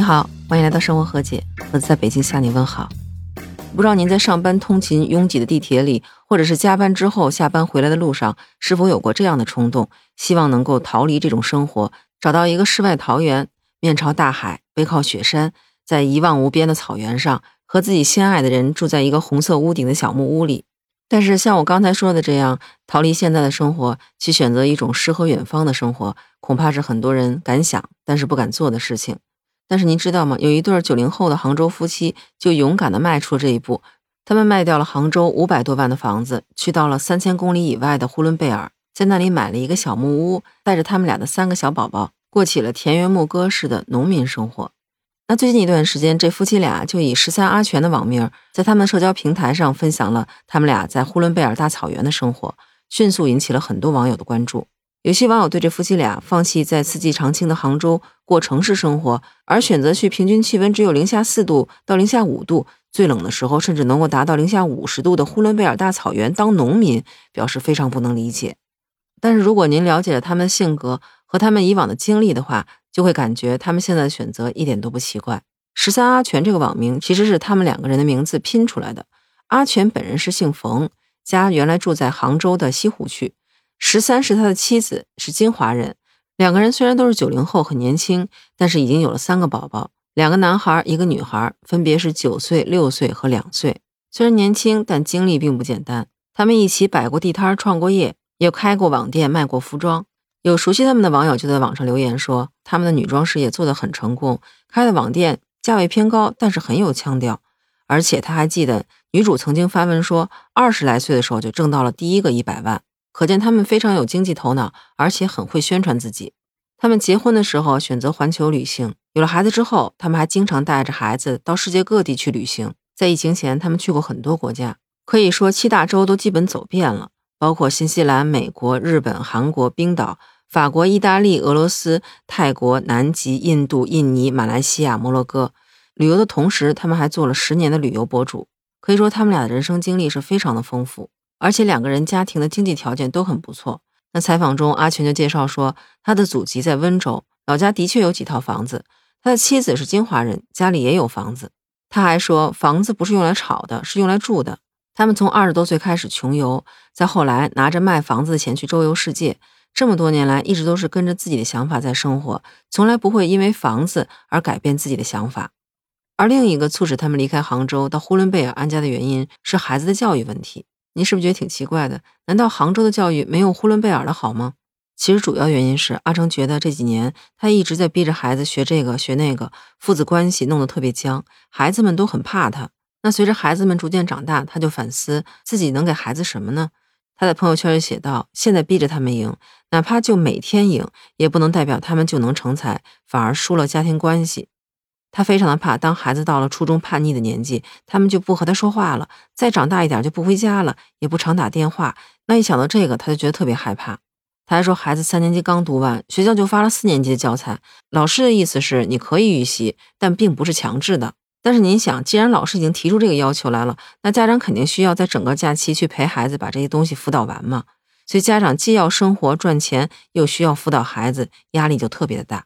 你好，欢迎来到生活和解，我在北京向你问好。不知道您在上班通勤拥挤的地铁里，或者是加班之后下班回来的路上，是否有过这样的冲动，希望能够逃离这种生活，找到一个世外桃源，面朝大海，背靠雪山，在一望无边的草原上，和自己心爱的人住在一个红色屋顶的小木屋里。但是像我刚才说的这样，逃离现在的生活，去选择一种诗和远方的生活，恐怕是很多人敢想但是不敢做的事情。但是您知道吗？有一对九零后的杭州夫妻就勇敢地迈出了这一步，他们卖掉了杭州五百多万的房子，去到了三千公里以外的呼伦贝尔，在那里买了一个小木屋，带着他们俩的三个小宝宝，过起了田园牧歌式的农民生活。那最近一段时间，这夫妻俩就以“十三阿全”的网名，在他们的社交平台上分享了他们俩在呼伦贝尔大草原的生活，迅速引起了很多网友的关注。有些网友对这夫妻俩放弃在四季常青的杭州过城市生活，而选择去平均气温只有零下四度到零下五度，最冷的时候甚至能够达到零下五十度的呼伦贝尔大草原当农民，表示非常不能理解。但是如果您了解了他们的性格和他们以往的经历的话，就会感觉他们现在的选择一点都不奇怪。十三阿全这个网名其实是他们两个人的名字拼出来的。阿全本人是姓冯，家原来住在杭州的西湖区。十三是他的妻子，是金华人。两个人虽然都是九零后，很年轻，但是已经有了三个宝宝，两个男孩，一个女孩，分别是九岁、六岁和两岁。虽然年轻，但经历并不简单。他们一起摆过地摊，创过业，也开过网店，卖过服装。有熟悉他们的网友就在网上留言说，他们的女装事业做得很成功，开的网店价位偏高，但是很有腔调。而且他还记得女主曾经发文说，二十来岁的时候就挣到了第一个一百万，可见他们非常有经济头脑，而且很会宣传自己。他们结婚的时候选择环球旅行，有了孩子之后，他们还经常带着孩子到世界各地去旅行。在疫情前，他们去过很多国家，可以说七大洲都基本走遍了。包括新西兰、美国、日本、韩国、冰岛、法国、意大利、俄罗斯、泰国、南极、印度、印尼、马来西亚、摩洛哥。旅游的同时，他们还做了十年的旅游博主。可以说，他们俩的人生经历是非常的丰富，而且两个人家庭的经济条件都很不错。那采访中，阿全就介绍说，他的祖籍在温州，老家的确有几套房子。他的妻子是金华人，家里也有房子。他还说，房子不是用来炒的，是用来住的。他们从二十多岁开始穷游，再后来拿着卖房子的钱去周游世界，这么多年来一直都是跟着自己的想法在生活，从来不会因为房子而改变自己的想法。而另一个促使他们离开杭州到呼伦贝尔安家的原因是孩子的教育问题。您是不是觉得挺奇怪的？难道杭州的教育没有呼伦贝尔的好吗？其实主要原因是阿成觉得这几年他一直在逼着孩子学这个学那个，父子关系弄得特别僵，孩子们都很怕他。那随着孩子们逐渐长大，他就反思自己能给孩子什么呢？他在朋友圈里写道：“现在逼着他们赢，哪怕就每天赢，也不能代表他们就能成才，反而输了家庭关系。”他非常的怕，当孩子到了初中叛逆的年纪，他们就不和他说话了；再长大一点就不回家了，也不常打电话。那一想到这个，他就觉得特别害怕。他还说，孩子三年级刚读完，学校就发了四年级的教材，老师的意思是你可以预习，但并不是强制的。但是您想，既然老师已经提出这个要求来了，那家长肯定需要在整个假期去陪孩子把这些东西辅导完嘛。所以家长既要生活赚钱，又需要辅导孩子，压力就特别的大。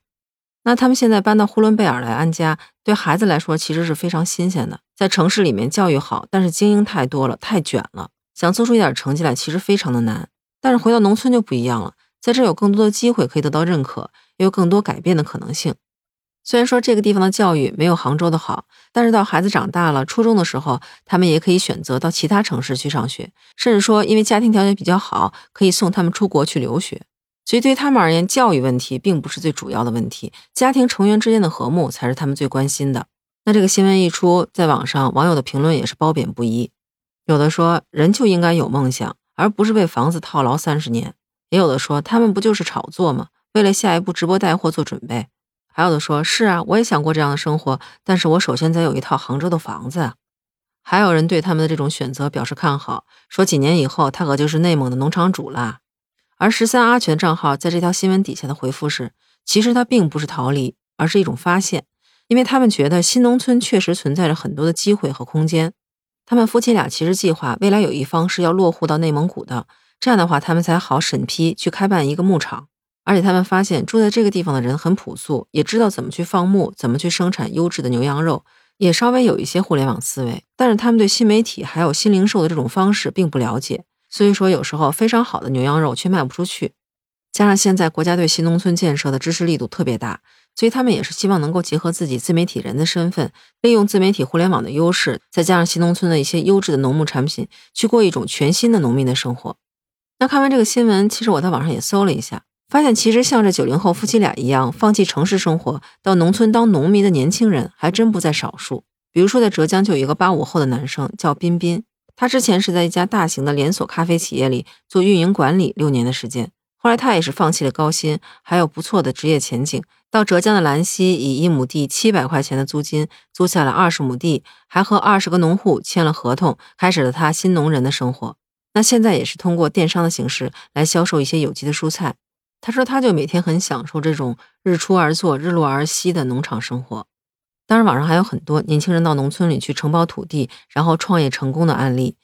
那他们现在搬到呼伦贝尔来安家，对孩子来说其实是非常新鲜的。在城市里面教育好，但是精英太多了，太卷了，想做出一点成绩来其实非常的难。但是回到农村就不一样了，在这有更多的机会可以得到认可，也有更多改变的可能性。虽然说这个地方的教育没有杭州的好，但是到孩子长大了，初中的时候，他们也可以选择到其他城市去上学，甚至说因为家庭条件比较好，可以送他们出国去留学。所以对他们而言，教育问题并不是最主要的问题，家庭成员之间的和睦才是他们最关心的。那这个新闻一出，在网上网友的评论也是褒贬不一，有的说人就应该有梦想，而不是被房子套牢三十年；也有的说他们不就是炒作吗？为了下一步直播带货做准备。还有的说：“是啊，我也想过这样的生活，但是我首先得有一套杭州的房子。”还有人对他们的这种选择表示看好，说几年以后他可就是内蒙的农场主了。而十三阿全账号在这条新闻底下的回复是：“其实他并不是逃离，而是一种发现，因为他们觉得新农村确实存在着很多的机会和空间。他们夫妻俩其实计划未来有一方是要落户到内蒙古的，这样的话他们才好审批去开办一个牧场。”而且他们发现住在这个地方的人很朴素，也知道怎么去放牧，怎么去生产优质的牛羊肉，也稍微有一些互联网思维。但是他们对新媒体还有新零售的这种方式并不了解，所以说有时候非常好的牛羊肉却卖不出去。加上现在国家对新农村建设的支持力度特别大，所以他们也是希望能够结合自己自媒体人的身份，利用自媒体互联网的优势，再加上新农村的一些优质的农牧产品，去过一种全新的农民的生活。那看完这个新闻，其实我在网上也搜了一下。发现其实像这九零后夫妻俩一样放弃城市生活到农村当农民的年轻人还真不在少数。比如说在浙江就有一个八五后的男生叫彬彬，他之前是在一家大型的连锁咖啡企业里做运营管理六年的时间，后来他也是放弃了高薪还有不错的职业前景，到浙江的兰溪以一亩地七百块钱的租金租下了二十亩地，还和二十个农户签了合同，开始了他新农人的生活。那现在也是通过电商的形式来销售一些有机的蔬菜。他说，他就每天很享受这种日出而作、日落而息的农场生活。当然，网上还有很多年轻人到农村里去承包土地，然后创业成功的案例。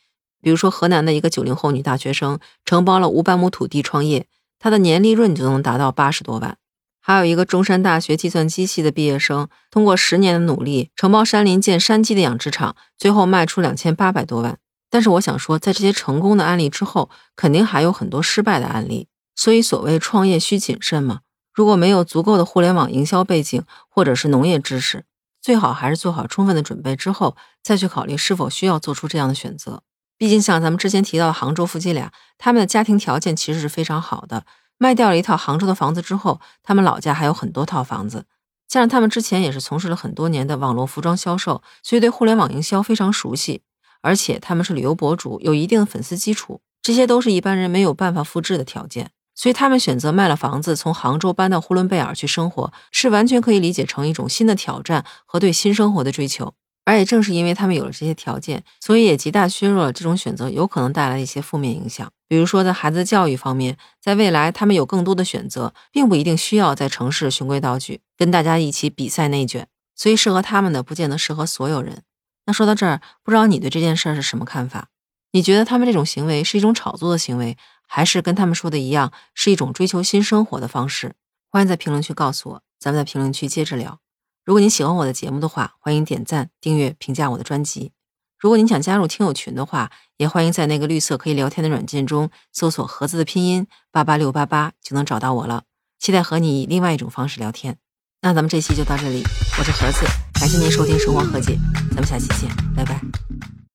比如说，河南的一个九零后女大学生承包了五百亩土地创业，她的年利润就能达到八十多万。还有一个中山大学计算机系的毕业生，通过十年的努力，承包山林建山鸡的养殖场，最后卖出两千八百多万。但是，我想说，在这些成功的案例之后，肯定还有很多失败的案例。所以，所谓创业需谨慎嘛。如果没有足够的互联网营销背景，或者是农业知识，最好还是做好充分的准备之后，再去考虑是否需要做出这样的选择。毕竟，像咱们之前提到的杭州夫妻俩，他们的家庭条件其实是非常好的。卖掉了一套杭州的房子之后，他们老家还有很多套房子。加上他们之前也是从事了很多年的网络服装销售，所以对互联网营销非常熟悉。而且他们是旅游博主，有一定的粉丝基础，这些都是一般人没有办法复制的条件。所以他们选择卖了房子，从杭州搬到呼伦贝尔去生活，是完全可以理解成一种新的挑战和对新生活的追求。而也正是因为他们有了这些条件，所以也极大削弱了这种选择有可能带来的一些负面影响。比如说，在孩子的教育方面，在未来他们有更多的选择，并不一定需要在城市循规蹈矩，跟大家一起比赛内卷。所以适合他们的，不见得适合所有人。那说到这儿，不知道你对这件事儿是什么看法？你觉得他们这种行为是一种炒作的行为？还是跟他们说的一样，是一种追求新生活的方式。欢迎在评论区告诉我，咱们在评论区接着聊。如果您喜欢我的节目的话，欢迎点赞、订阅、评价我的专辑。如果您想加入听友群的话，也欢迎在那个绿色可以聊天的软件中搜索“盒子”的拼音八八六八八，就能找到我了。期待和你以另外一种方式聊天。那咱们这期就到这里，我是盒子，感谢您收听《生活和解》，咱们下期见，拜拜。